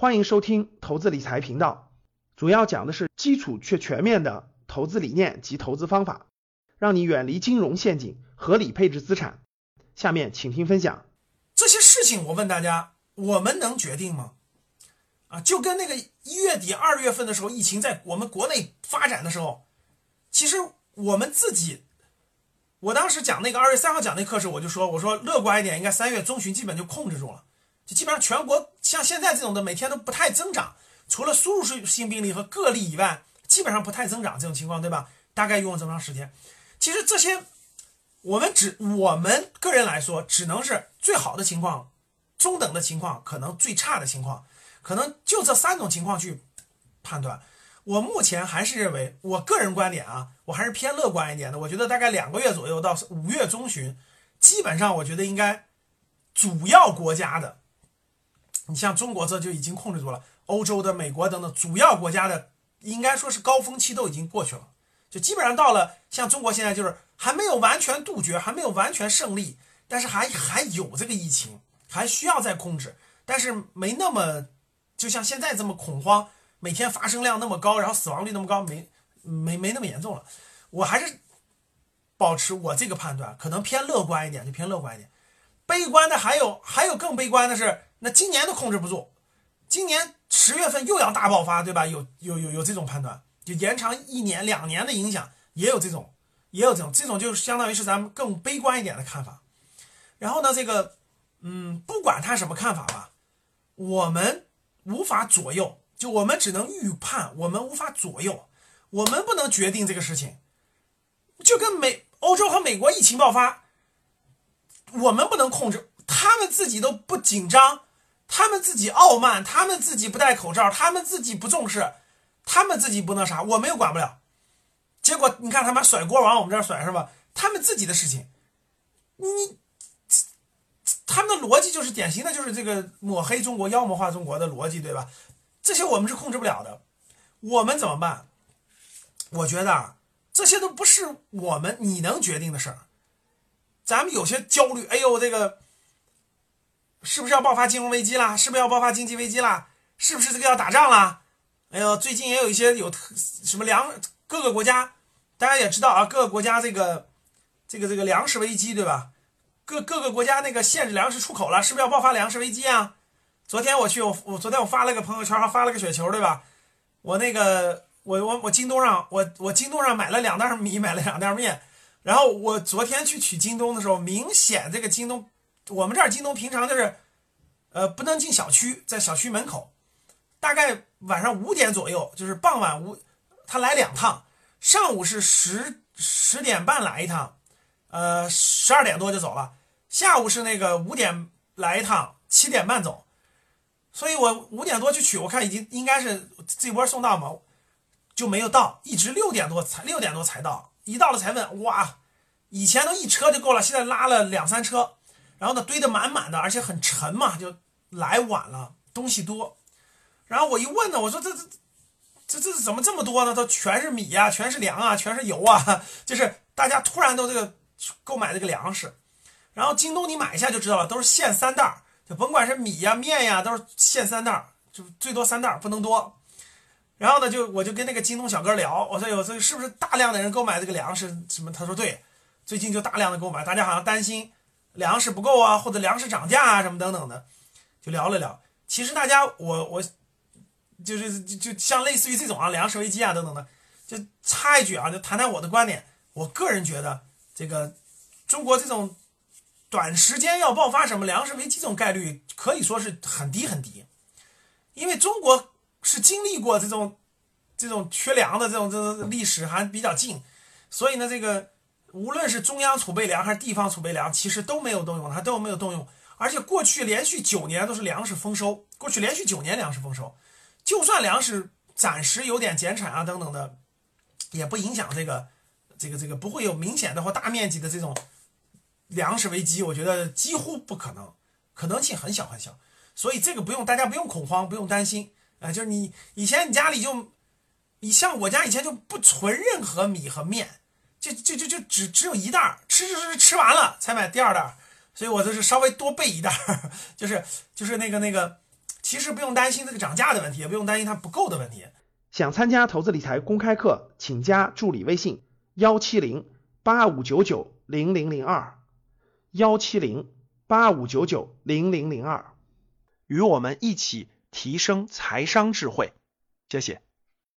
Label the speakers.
Speaker 1: 欢迎收听投资理财频道，主要讲的是基础却全面的投资理念及投资方法，让你远离金融陷阱，合理配置资产。下面请听分享。
Speaker 2: 这些事情，我问大家，我们能决定吗？啊，就跟那个一月底、二月份的时候，疫情在我们国内发展的时候，其实我们自己，我当时讲那个二月三号讲那课时，我就说，我说乐观一点，应该三月中旬基本就控制住了。就基本上全国像现在这种的每天都不太增长，除了输入性病例和个例以外，基本上不太增长这种情况，对吧？大概用了这么长时间。其实这些我们只我们个人来说，只能是最好的情况、中等的情况，可能最差的情况，可能就这三种情况去判断。我目前还是认为，我个人观点啊，我还是偏乐观一点的。我觉得大概两个月左右到五月中旬，基本上我觉得应该主要国家的。你像中国这就已经控制住了，欧洲的、美国等等主要国家的，应该说是高峰期都已经过去了，就基本上到了像中国现在就是还没有完全杜绝，还没有完全胜利，但是还还有这个疫情，还需要再控制，但是没那么就像现在这么恐慌，每天发生量那么高，然后死亡率那么高，没没没那么严重了。我还是保持我这个判断，可能偏乐观一点，就偏乐观一点。悲观的还有还有更悲观的是。那今年都控制不住，今年十月份又要大爆发，对吧？有有有有这种判断，就延长一年两年的影响，也有这种，也有这种，这种就是相当于是咱们更悲观一点的看法。然后呢，这个，嗯，不管他什么看法吧，我们无法左右，就我们只能预判，我们无法左右，我们不能决定这个事情。就跟美欧洲和美国疫情爆发，我们不能控制，他们自己都不紧张。他们自己傲慢，他们自己不戴口罩，他们自己不重视，他们自己不那啥，我们又管不了。结果你看他们甩锅往我们这儿甩是吧？他们自己的事情，你他们的逻辑就是典型的，就是这个抹黑中国、妖魔化中国的逻辑，对吧？这些我们是控制不了的，我们怎么办？我觉得啊，这些都不是我们你能决定的事儿。咱们有些焦虑，哎呦这个。是不是要爆发金融危机啦？是不是要爆发经济危机啦？是不是这个要打仗啦？哎呦，最近也有一些有特什么粮，各个国家大家也知道啊，各个国家这个这个这个粮食危机，对吧？各各个国家那个限制粮食出口了，是不是要爆发粮食危机啊？昨天我去，我我昨天我发了个朋友圈，还发了个雪球，对吧？我那个我我我京东上，我我京东上买了两袋米，买了两袋面，然后我昨天去取京东的时候，明显这个京东。我们这儿京东平常就是，呃，不能进小区，在小区门口，大概晚上五点左右，就是傍晚五，他来两趟，上午是十十点半来一趟，呃，十二点多就走了，下午是那个五点来一趟，七点半走，所以我五点多去取，我看已经应该是这波送到嘛，就没有到，一直六点多才六点多才到，一到了才问，哇，以前都一车就够了，现在拉了两三车。然后呢，堆得满满的，而且很沉嘛，就来晚了，东西多。然后我一问呢，我说这这这这怎么这么多呢？都全是米呀，全是粮啊，全是油啊，就是大家突然都这个购买这个粮食。然后京东你买一下就知道了，都是限三袋，就甭管是米呀、面呀，都是限三袋，就最多三袋，不能多。然后呢，就我就跟那个京东小哥聊，我说有这是不是大量的人购买这个粮食？什么？他说对，最近就大量的购买，大家好像担心。粮食不够啊，或者粮食涨价啊，什么等等的，就聊了聊。其实大家，我我就是就就像类似于这种啊，粮食危机啊等等的，就插一句啊，就谈谈我的观点。我个人觉得，这个中国这种短时间要爆发什么粮食危机这种概率，可以说是很低很低。因为中国是经历过这种这种缺粮的这种这种历史还比较近，所以呢，这个。无论是中央储备粮还是地方储备粮，其实都没有动用，它都没有动用。而且过去连续九年都是粮食丰收，过去连续九年粮食丰收，就算粮食暂时有点减产啊等等的，也不影响这个这个这个不会有明显的或大面积的这种粮食危机。我觉得几乎不可能，可能性很小很小。所以这个不用大家不用恐慌，不用担心啊。就是你以前你家里就，你像我家以前就不存任何米和面。就就就就只只有一袋儿，吃吃吃吃完了才买第二袋儿，所以我就是稍微多备一袋儿，就是就是那个那个，其实不用担心这个涨价的问题，也不用担心它不够的问题。
Speaker 1: 想参加投资理财公开课，请加助理微信幺七零八五九九零零零二幺七零八五九九零零零二，
Speaker 3: 与我们一起提升财商智慧。谢谢。